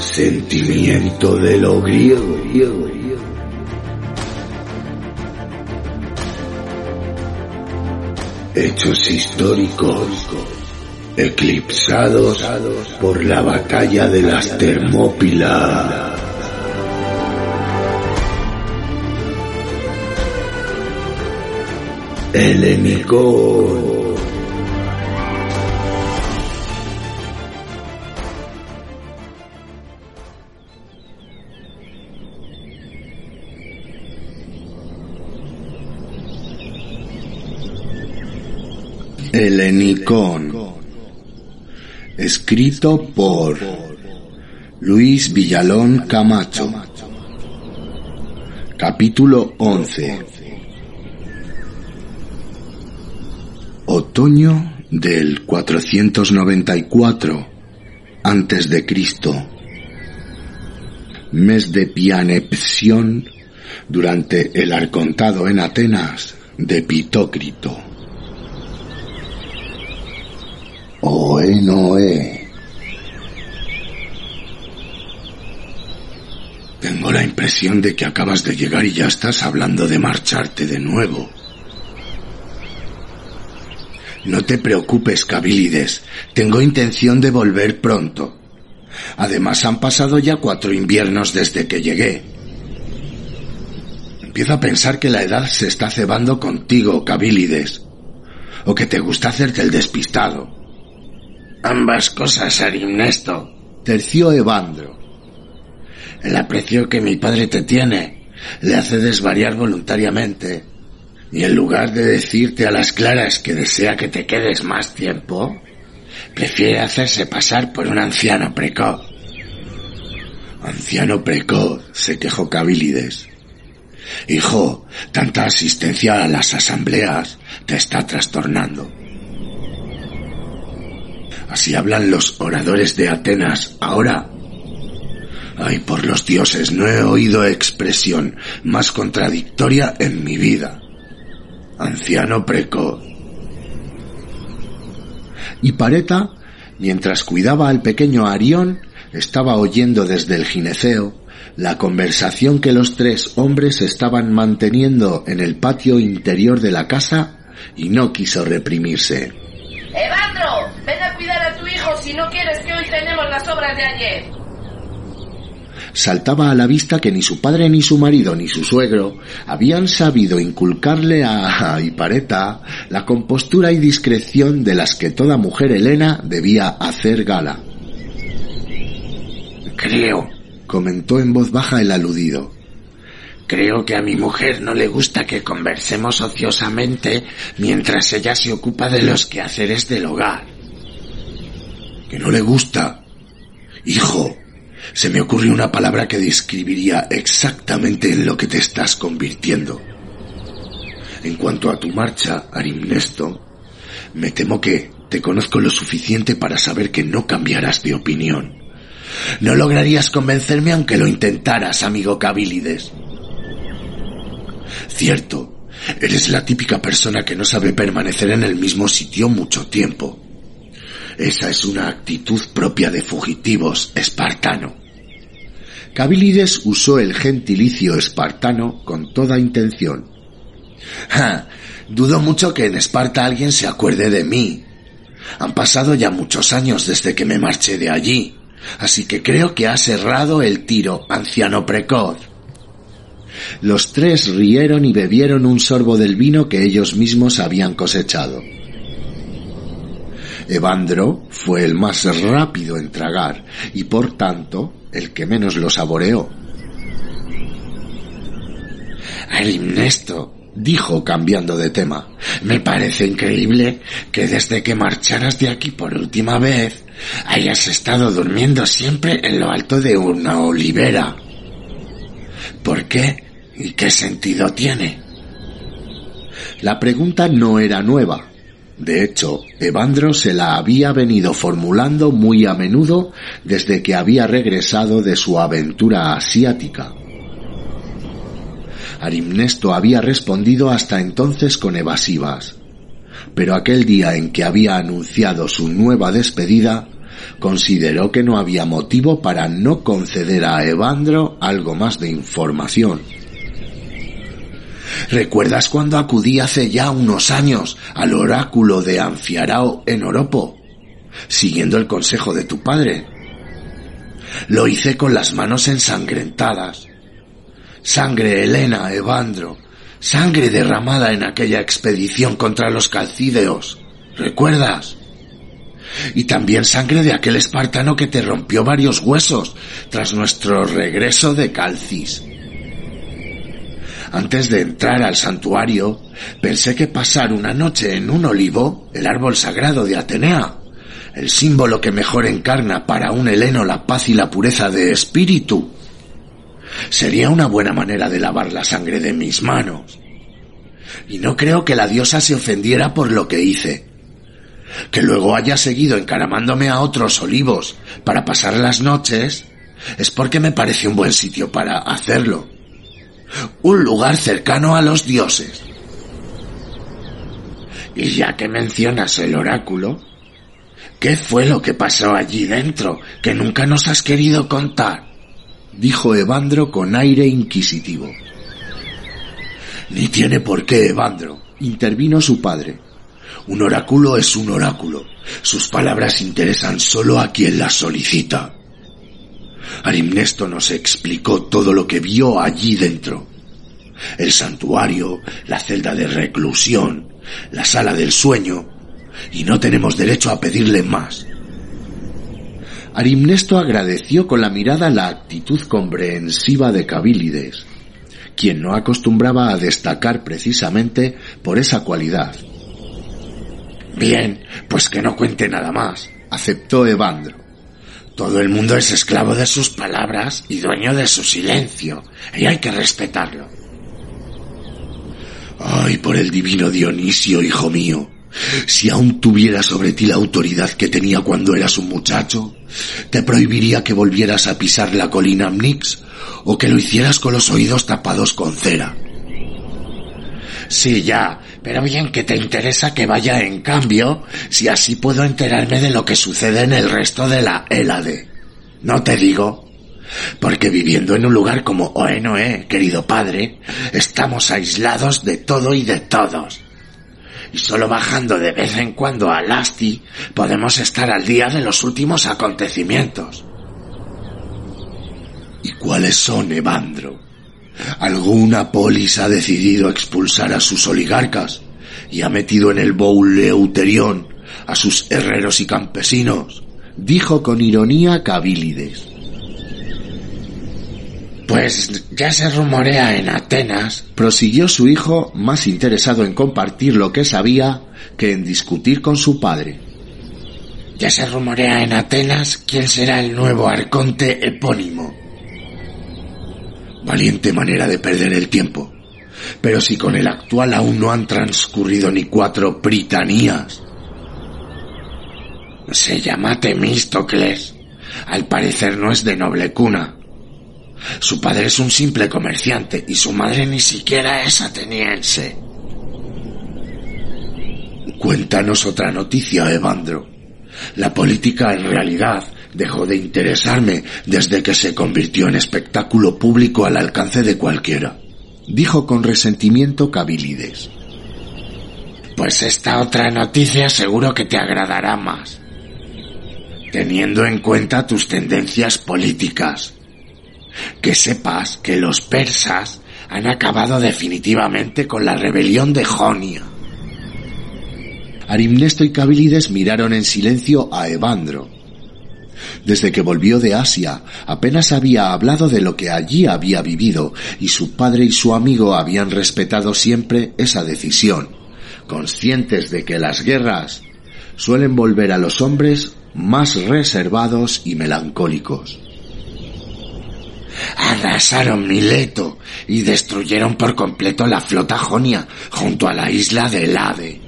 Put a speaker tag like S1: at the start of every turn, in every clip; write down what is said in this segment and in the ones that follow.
S1: Sentimiento de lo griego. Hechos históricos eclipsados por la batalla de las Termópilas. Helenicón. Helenicón. Escrito por Luis Villalón Camacho. Capítulo 11. Otoño del 494 antes de Cristo. Mes de pianepsión durante el arcontado en Atenas de Pitócrito. Oe Noé. Tengo la impresión de que acabas de llegar y ya estás hablando de marcharte de nuevo. No te preocupes, Cabilides. Tengo intención de volver pronto. Además, han pasado ya cuatro inviernos desde que llegué. Empiezo a pensar que la edad se está cebando contigo, Cabilides. O que te gusta hacerte el despistado.
S2: Ambas cosas, Arimnesto.
S1: Terció Evandro.
S2: El aprecio que mi padre te tiene le hace desvariar voluntariamente. Y en lugar de decirte a las claras que desea que te quedes más tiempo, prefiere hacerse pasar por un anciano precoz.
S1: Anciano precoz, se quejó Cabilides. Hijo, tanta asistencia a las asambleas te está trastornando. Así hablan los oradores de Atenas ahora. Ay, por los dioses, no he oído expresión más contradictoria en mi vida. Anciano precoz. Y Pareta, mientras cuidaba al pequeño Arión, estaba oyendo desde el gineceo la conversación que los tres hombres estaban manteniendo en el patio interior de la casa y no quiso reprimirse.
S3: Evandro, ven a cuidar si no quieres que hoy tenemos las obras de ayer.
S1: Saltaba a la vista que ni su padre ni su marido ni su suegro habían sabido inculcarle a Hipareta la compostura y discreción de las que toda mujer helena debía hacer gala.
S2: Creo,
S1: comentó en voz baja el aludido.
S2: Creo que a mi mujer no le gusta que conversemos ociosamente mientras ella se ocupa de los quehaceres del hogar.
S1: ¿Que no le gusta? Hijo, se me ocurrió una palabra que describiría exactamente en lo que te estás convirtiendo. En cuanto a tu marcha, Arimnesto, me temo que te conozco lo suficiente para saber que no cambiarás de opinión. No lograrías convencerme aunque lo intentaras, amigo Cabilides. Cierto, eres la típica persona que no sabe permanecer en el mismo sitio mucho tiempo. Esa es una actitud propia de fugitivos, espartano. Cabilides usó el gentilicio espartano con toda intención. Ja, dudo mucho que en Esparta alguien se acuerde de mí. Han pasado ya muchos años desde que me marché de allí, así que creo que has errado el tiro, anciano precoz. Los tres rieron y bebieron un sorbo del vino que ellos mismos habían cosechado. Evandro fue el más rápido en tragar y por tanto el que menos lo saboreó.
S2: Alimnesto, dijo cambiando de tema, me parece increíble que desde que marcharas de aquí por última vez hayas estado durmiendo siempre en lo alto de una olivera. ¿Por qué? ¿Y qué sentido tiene?
S1: La pregunta no era nueva. De hecho, Evandro se la había venido formulando muy a menudo desde que había regresado de su aventura asiática. Arimnesto había respondido hasta entonces con evasivas, pero aquel día en que había anunciado su nueva despedida, consideró que no había motivo para no conceder a Evandro algo más de información. ¿Recuerdas cuando acudí hace ya unos años al oráculo de Anfiarao en Oropo, siguiendo el consejo de tu padre? Lo hice con las manos ensangrentadas. Sangre, Helena, Evandro, sangre derramada en aquella expedición contra los calcídeos. ¿Recuerdas? Y también sangre de aquel espartano que te rompió varios huesos tras nuestro regreso de Calcis. Antes de entrar al santuario, pensé que pasar una noche en un olivo, el árbol sagrado de Atenea, el símbolo que mejor encarna para un heleno la paz y la pureza de espíritu, sería una buena manera de lavar la sangre de mis manos. Y no creo que la diosa se ofendiera por lo que hice. Que luego haya seguido encaramándome a otros olivos para pasar las noches es porque me parece un buen sitio para hacerlo. Un lugar cercano a los dioses. Y ya que mencionas el oráculo, ¿qué fue lo que pasó allí dentro que nunca nos has querido contar? dijo Evandro con aire inquisitivo. Ni tiene por qué, Evandro, intervino su padre. Un oráculo es un oráculo. Sus palabras interesan solo a quien las solicita. Arimnesto nos explicó todo lo que vio allí dentro. El santuario, la celda de reclusión, la sala del sueño, y no tenemos derecho a pedirle más. Arimnesto agradeció con la mirada la actitud comprensiva de Cabilides, quien no acostumbraba a destacar precisamente por esa cualidad. Bien, pues que no cuente nada más, aceptó Evandro. Todo el mundo es esclavo de sus palabras y dueño de su silencio, y hay que respetarlo. Ay, por el divino Dionisio, hijo mío, si aún tuviera sobre ti la autoridad que tenía cuando eras un muchacho, te prohibiría que volvieras a pisar la colina Amnix o que lo hicieras con los oídos tapados con cera. Sí, ya, pero bien que te interesa que vaya en cambio, si así puedo enterarme de lo que sucede en el resto de la Hélade. No te digo. Porque viviendo en un lugar como Oenoe, querido padre, estamos aislados de todo y de todos y solo bajando de vez en cuando a Lasti podemos estar al día de los últimos acontecimientos. ¿Y cuáles son, Evandro? ¿Alguna polis ha decidido expulsar a sus oligarcas y ha metido en el bowl Leuterión a sus herreros y campesinos? Dijo con ironía Cabilides. Pues ya se rumorea en Atenas, prosiguió su hijo, más interesado en compartir lo que sabía que en discutir con su padre. Ya se rumorea en Atenas quién será el nuevo arconte epónimo. Valiente manera de perder el tiempo. Pero si con el actual aún no han transcurrido ni cuatro pritanías. Se llama Temístocles. Al parecer no es de noble cuna su padre es un simple comerciante y su madre ni siquiera es ateniense. Cuéntanos otra noticia, Evandro. La política en realidad dejó de interesarme desde que se convirtió en espectáculo público al alcance de cualquiera, dijo con resentimiento Cabilides. Pues esta otra noticia seguro que te agradará más, teniendo en cuenta tus tendencias políticas que sepas que los persas han acabado definitivamente con la rebelión de Jonia. Arimnesto y Cabilides miraron en silencio a Evandro. Desde que volvió de Asia, apenas había hablado de lo que allí había vivido, y su padre y su amigo habían respetado siempre esa decisión, conscientes de que las guerras suelen volver a los hombres más reservados y melancólicos arrasaron Mileto y destruyeron por completo la flota jonia junto a la isla de Lade.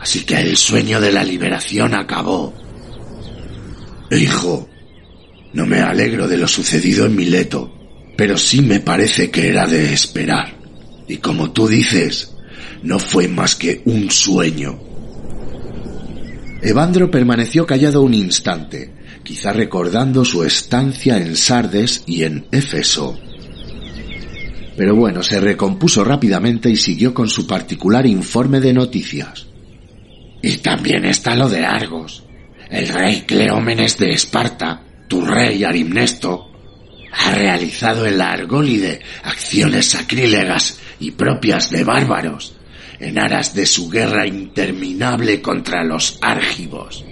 S1: Así que el sueño de la liberación acabó. Hijo, no me alegro de lo sucedido en Mileto, pero sí me parece que era de esperar. Y como tú dices, no fue más que un sueño. Evandro permaneció callado un instante, quizá recordando su estancia en Sardes y en Éfeso. Pero bueno, se recompuso rápidamente y siguió con su particular informe de noticias.
S2: Y también está lo de Argos. El rey Cleómenes de Esparta, tu rey Arimnesto, ha realizado en la Argólide acciones sacrílegas y propias de bárbaros en aras de su guerra interminable contra los árgivos.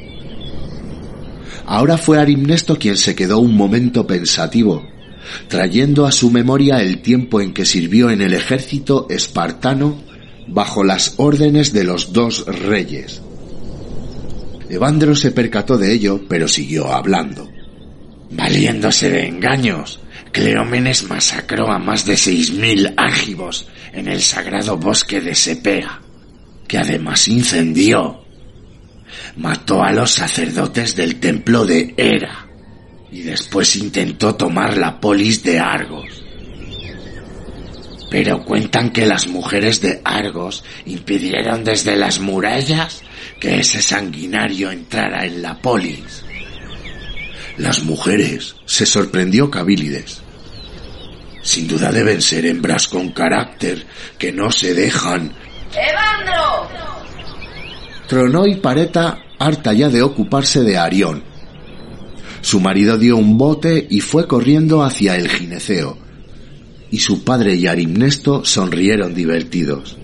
S1: Ahora fue Arimnesto quien se quedó un momento pensativo, trayendo a su memoria el tiempo en que sirvió en el ejército espartano bajo las órdenes de los dos reyes. Evandro se percató de ello, pero siguió hablando.
S2: Valiéndose de engaños, Cleómenes masacró a más de seis mil ágivos en el sagrado bosque de Sepea, que además incendió. Mató a los sacerdotes del templo de Hera y después intentó tomar la polis de Argos. Pero cuentan que las mujeres de Argos impidieron desde las murallas que ese sanguinario entrara en la polis.
S1: Las mujeres, se sorprendió Cabilides. Sin duda deben ser hembras con carácter que no se dejan.
S3: ¡Evandro!
S1: Tronó y Pareta, harta ya de ocuparse de Arión. Su marido dio un bote y fue corriendo hacia el gineceo, y su padre y Arimnesto sonrieron divertidos.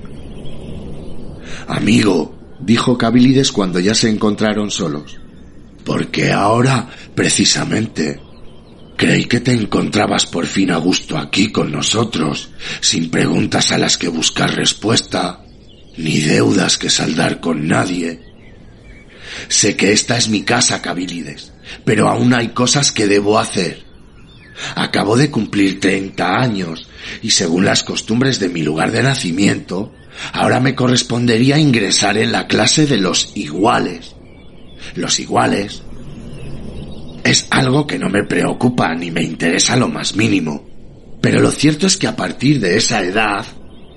S1: Amigo, dijo Cabilides cuando ya se encontraron solos, porque ahora, precisamente, Creí que te encontrabas por fin a gusto aquí con nosotros, sin preguntas a las que buscar respuesta, ni deudas que saldar con nadie. Sé que esta es mi casa, Cabilides, pero aún hay cosas que debo hacer. Acabo de cumplir treinta años y según las costumbres de mi lugar de nacimiento, ahora me correspondería ingresar en la clase de los iguales. Los iguales es algo que no me preocupa ni me interesa lo más mínimo. Pero lo cierto es que a partir de esa edad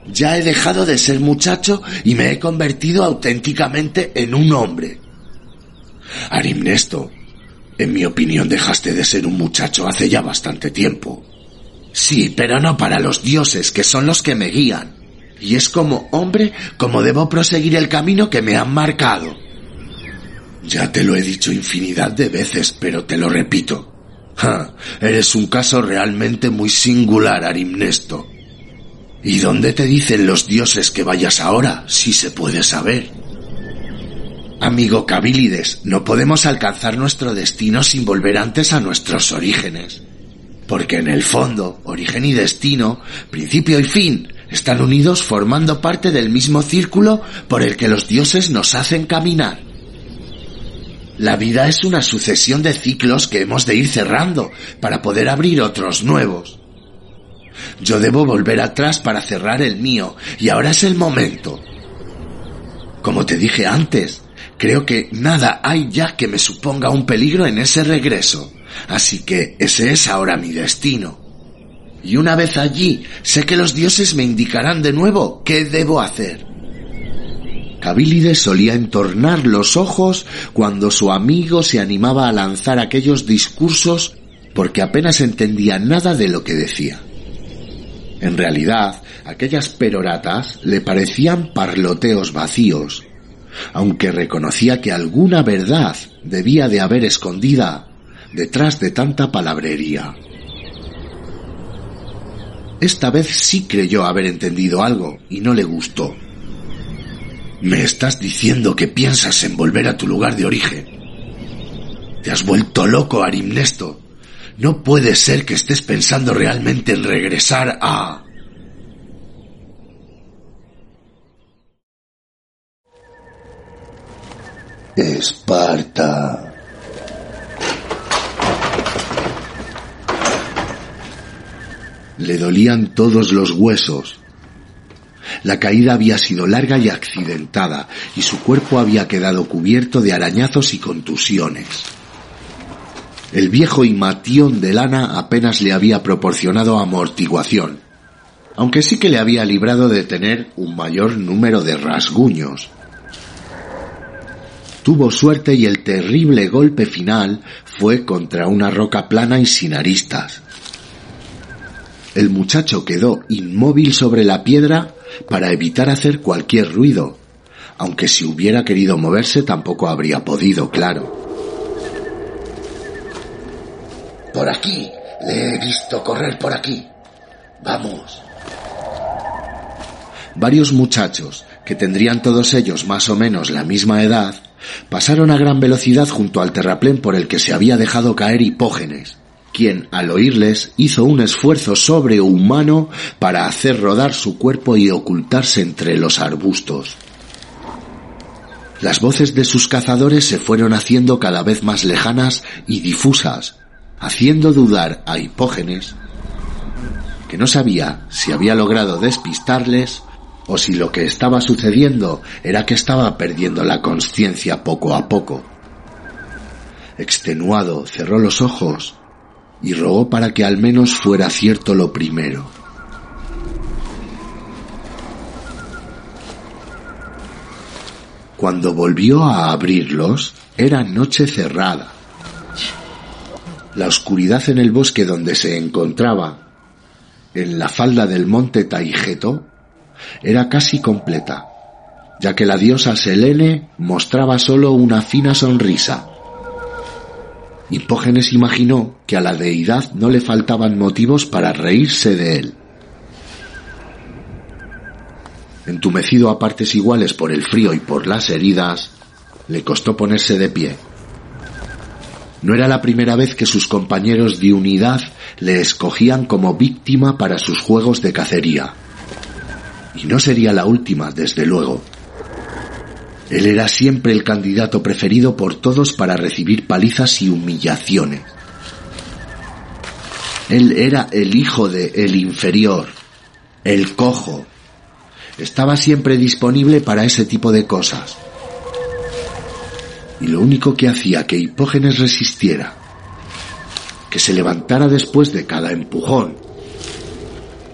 S1: ya he dejado de ser muchacho y me he convertido auténticamente en un hombre. Arimnesto, en mi opinión dejaste de ser un muchacho hace ya bastante tiempo. Sí, pero no para los dioses, que son los que me guían. Y es como hombre como debo proseguir el camino que me han marcado. Ya te lo he dicho infinidad de veces, pero te lo repito. Eres un caso realmente muy singular, Arimnesto. ¿Y dónde te dicen los dioses que vayas ahora, si se puede saber? Amigo Cabilides, no podemos alcanzar nuestro destino sin volver antes a nuestros orígenes. Porque en el fondo, origen y destino, principio y fin, están unidos formando parte del mismo círculo por el que los dioses nos hacen caminar. La vida es una sucesión de ciclos que hemos de ir cerrando para poder abrir otros nuevos. Yo debo volver atrás para cerrar el mío y ahora es el momento. Como te dije antes, creo que nada hay ya que me suponga un peligro en ese regreso, así que ese es ahora mi destino. Y una vez allí, sé que los dioses me indicarán de nuevo qué debo hacer. Cabilides solía entornar los ojos cuando su amigo se animaba a lanzar aquellos discursos porque apenas entendía nada de lo que decía. En realidad, aquellas peroratas le parecían parloteos vacíos, aunque reconocía que alguna verdad debía de haber escondida detrás de tanta palabrería. Esta vez sí creyó haber entendido algo y no le gustó. Me estás diciendo que piensas en volver a tu lugar de origen. Te has vuelto loco, Arimnesto. No puede ser que estés pensando realmente en regresar a... Esparta. Le dolían todos los huesos la caída había sido larga y accidentada, y su cuerpo había quedado cubierto de arañazos y contusiones. El viejo imatión de lana apenas le había proporcionado amortiguación, aunque sí que le había librado de tener un mayor número de rasguños. Tuvo suerte y el terrible golpe final fue contra una roca plana y sin aristas. El muchacho quedó inmóvil sobre la piedra para evitar hacer cualquier ruido, aunque si hubiera querido moverse tampoco habría podido, claro.
S2: Por aquí, le he visto correr por aquí. Vamos.
S1: Varios muchachos, que tendrían todos ellos más o menos la misma edad, pasaron a gran velocidad junto al terraplén por el que se había dejado caer Hipógenes, quien, al oírles, hizo un esfuerzo sobrehumano para hacer rodar su cuerpo y ocultarse entre los arbustos. Las voces de sus cazadores se fueron haciendo cada vez más lejanas y difusas, haciendo dudar a Hipógenes, que no sabía si había logrado despistarles o si lo que estaba sucediendo era que estaba perdiendo la conciencia poco a poco. Extenuado, cerró los ojos y rogó para que al menos fuera cierto lo primero. Cuando volvió a abrirlos, era noche cerrada. La oscuridad en el bosque donde se encontraba, en la falda del monte Taigeto, era casi completa, ya que la diosa Selene mostraba solo una fina sonrisa. Hipógenes imaginó que a la deidad no le faltaban motivos para reírse de él. Entumecido a partes iguales por el frío y por las heridas, le costó ponerse de pie. No era la primera vez que sus compañeros de unidad le escogían como víctima para sus juegos de cacería. Y no sería la última, desde luego. Él era siempre el candidato preferido por todos para recibir palizas y humillaciones. Él era el hijo de el inferior, el cojo. Estaba siempre disponible para ese tipo de cosas. Y lo único que hacía que Hipógenes resistiera, que se levantara después de cada empujón,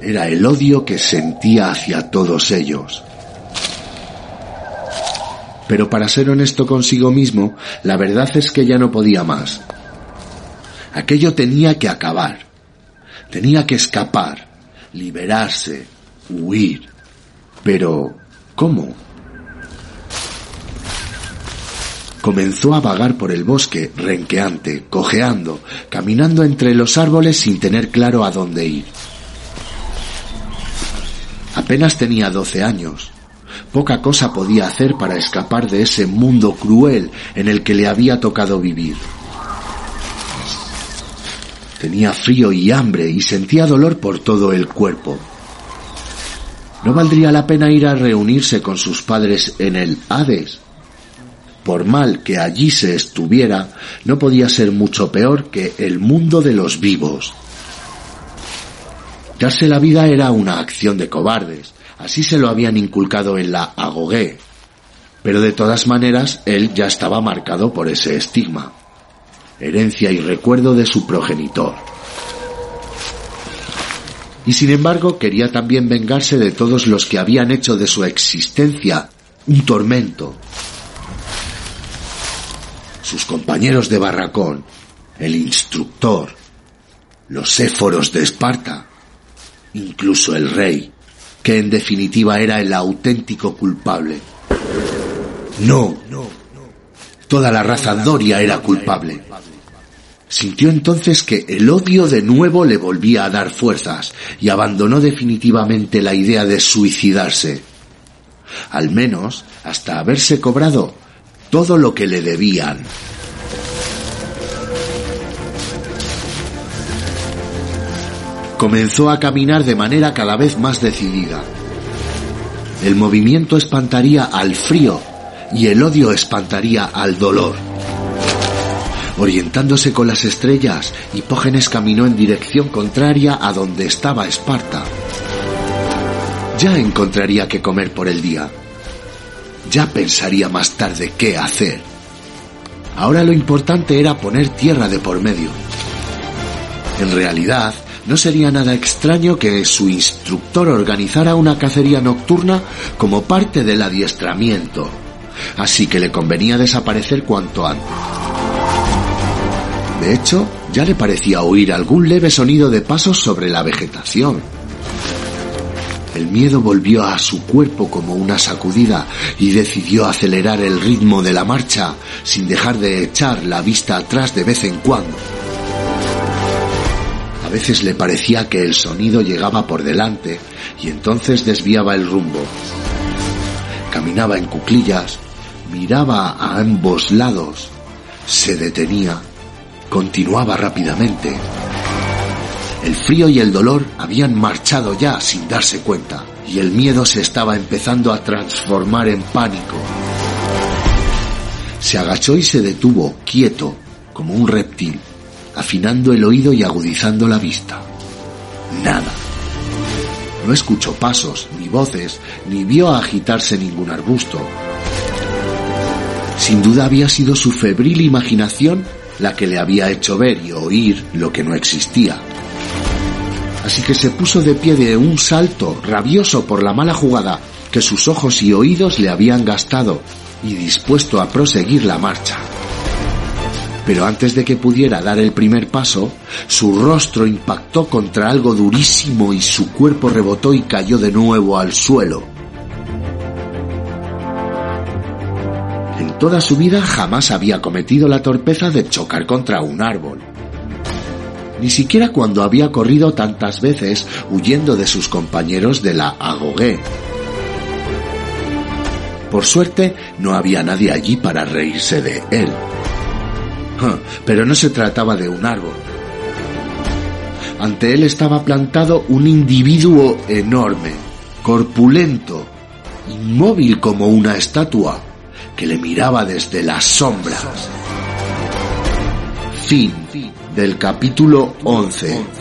S1: era el odio que sentía hacia todos ellos. Pero para ser honesto consigo mismo, la verdad es que ya no podía más. Aquello tenía que acabar. Tenía que escapar, liberarse, huir. Pero, ¿cómo? Comenzó a vagar por el bosque, renqueante, cojeando, caminando entre los árboles sin tener claro a dónde ir. Apenas tenía doce años. Poca cosa podía hacer para escapar de ese mundo cruel en el que le había tocado vivir. Tenía frío y hambre y sentía dolor por todo el cuerpo. ¿No valdría la pena ir a reunirse con sus padres en el Hades? Por mal que allí se estuviera, no podía ser mucho peor que el mundo de los vivos. Darse la vida era una acción de cobardes, así se lo habían inculcado en la Agogué. Pero de todas maneras, él ya estaba marcado por ese estigma, herencia y recuerdo de su progenitor. Y sin embargo, quería también vengarse de todos los que habían hecho de su existencia un tormento. Sus compañeros de barracón, el instructor, los éforos de Esparta, incluso el rey, que en definitiva era el auténtico culpable. No, no, toda la raza Doria era culpable. Sintió entonces que el odio de nuevo le volvía a dar fuerzas y abandonó definitivamente la idea de suicidarse. Al menos hasta haberse cobrado todo lo que le debían. Comenzó a caminar de manera cada vez más decidida. El movimiento espantaría al frío y el odio espantaría al dolor. Orientándose con las estrellas, Hipógenes caminó en dirección contraria a donde estaba Esparta. Ya encontraría que comer por el día. Ya pensaría más tarde qué hacer. Ahora lo importante era poner tierra de por medio. En realidad, no sería nada extraño que su instructor organizara una cacería nocturna como parte del adiestramiento, así que le convenía desaparecer cuanto antes. De hecho, ya le parecía oír algún leve sonido de pasos sobre la vegetación. El miedo volvió a su cuerpo como una sacudida y decidió acelerar el ritmo de la marcha sin dejar de echar la vista atrás de vez en cuando. A veces le parecía que el sonido llegaba por delante y entonces desviaba el rumbo. Caminaba en cuclillas, miraba a ambos lados, se detenía, continuaba rápidamente. El frío y el dolor habían marchado ya sin darse cuenta y el miedo se estaba empezando a transformar en pánico. Se agachó y se detuvo, quieto, como un reptil, afinando el oído y agudizando la vista. Nada. No escuchó pasos, ni voces, ni vio agitarse ningún arbusto. Sin duda había sido su febril imaginación la que le había hecho ver y oír lo que no existía. Así que se puso de pie de un salto, rabioso por la mala jugada que sus ojos y oídos le habían gastado, y dispuesto a proseguir la marcha. Pero antes de que pudiera dar el primer paso, su rostro impactó contra algo durísimo y su cuerpo rebotó y cayó de nuevo al suelo. En toda su vida jamás había cometido la torpeza de chocar contra un árbol. Ni siquiera cuando había corrido tantas veces huyendo de sus compañeros de la agogué. Por suerte, no había nadie allí para reírse de él. Pero no se trataba de un árbol. Ante él estaba plantado un individuo enorme, corpulento, inmóvil como una estatua, que le miraba desde las sombras. Fin del capítulo 11.